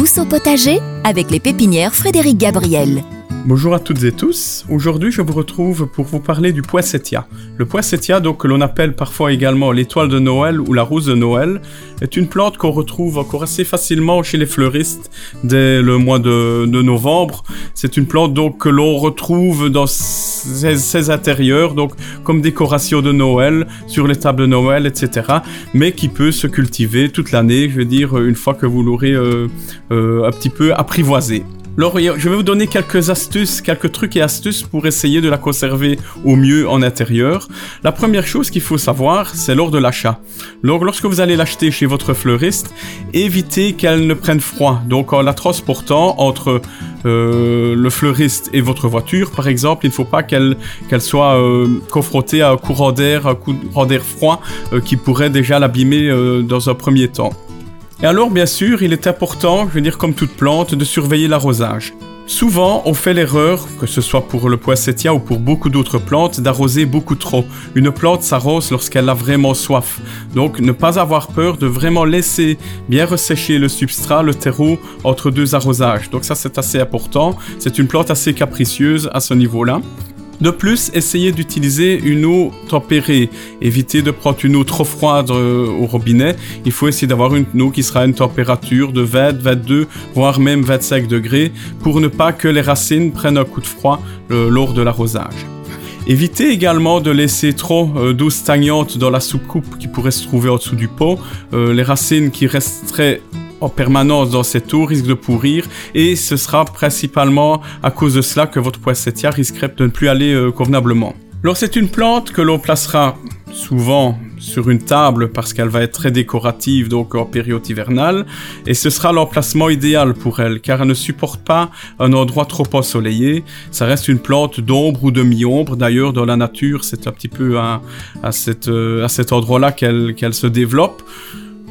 Tous au potager avec les pépinières Frédéric Gabriel. Bonjour à toutes et tous. Aujourd'hui, je vous retrouve pour vous parler du poissettia. Le poissettia, donc que l'on appelle parfois également l'étoile de Noël ou la rose de Noël, est une plante qu'on retrouve encore assez facilement chez les fleuristes dès le mois de, novembre. C'est une plante donc que l'on retrouve dans ses, intérieurs, donc comme décoration de Noël, sur les tables de Noël, etc. Mais qui peut se cultiver toute l'année, je veux dire, une fois que vous l'aurez euh, euh, un petit peu apprivoisé. Alors, je vais vous donner quelques astuces, quelques trucs et astuces pour essayer de la conserver au mieux en intérieur. La première chose qu'il faut savoir, c'est lors de l'achat. Lorsque vous allez l'acheter chez votre fleuriste, évitez qu'elle ne prenne froid. Donc, en la transportant entre euh, le fleuriste et votre voiture, par exemple, il ne faut pas qu'elle soit euh, confrontée à un courant d'air, un courant d'air froid euh, qui pourrait déjà l'abîmer dans un premier temps. Et alors, bien sûr, il est important, je veux dire comme toute plante, de surveiller l'arrosage. Souvent, on fait l'erreur, que ce soit pour le poissettia ou pour beaucoup d'autres plantes, d'arroser beaucoup trop. Une plante s'arrose lorsqu'elle a vraiment soif. Donc, ne pas avoir peur de vraiment laisser bien ressécher le substrat, le terreau, entre deux arrosages. Donc ça, c'est assez important. C'est une plante assez capricieuse à ce niveau-là. De plus, essayez d'utiliser une eau tempérée. Évitez de prendre une eau trop froide euh, au robinet. Il faut essayer d'avoir une eau qui sera à une température de 20, 22, voire même 25 degrés pour ne pas que les racines prennent un coup de froid euh, lors de l'arrosage. Évitez également de laisser trop euh, d'eau stagnante dans la soucoupe qui pourrait se trouver en dessous du pot. les racines qui resteraient en permanence dans cette eau risque de pourrir et ce sera principalement à cause de cela que votre poissettia risquerait de ne plus aller euh, convenablement. Alors c'est une plante que l'on placera souvent sur une table parce qu'elle va être très décorative donc en période hivernale et ce sera l'emplacement idéal pour elle car elle ne supporte pas un endroit trop ensoleillé. Ça reste une plante d'ombre ou demi-ombre d'ailleurs dans la nature c'est un petit peu à, euh, à cet endroit là qu'elle se développe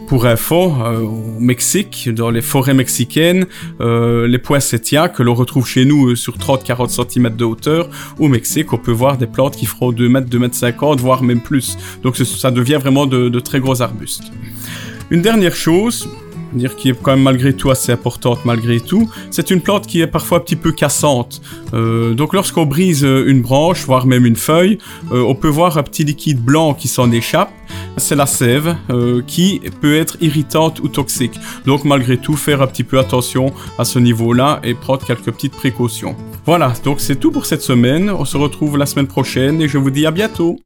pour info, euh, au Mexique, dans les forêts mexicaines, euh, les poinsettias que l'on retrouve chez nous euh, sur 30-40 cm de hauteur, au Mexique, on peut voir des plantes qui feront 2 mètres, 2 mètres 50, voire même plus. Donc ça devient vraiment de, de très gros arbustes. Une dernière chose, dire qui est quand même malgré tout assez importante malgré tout. C'est une plante qui est parfois un petit peu cassante. Euh, donc lorsqu'on brise une branche, voire même une feuille, euh, on peut voir un petit liquide blanc qui s'en échappe. C'est la sève euh, qui peut être irritante ou toxique. Donc malgré tout, faire un petit peu attention à ce niveau-là et prendre quelques petites précautions. Voilà, donc c'est tout pour cette semaine. On se retrouve la semaine prochaine et je vous dis à bientôt.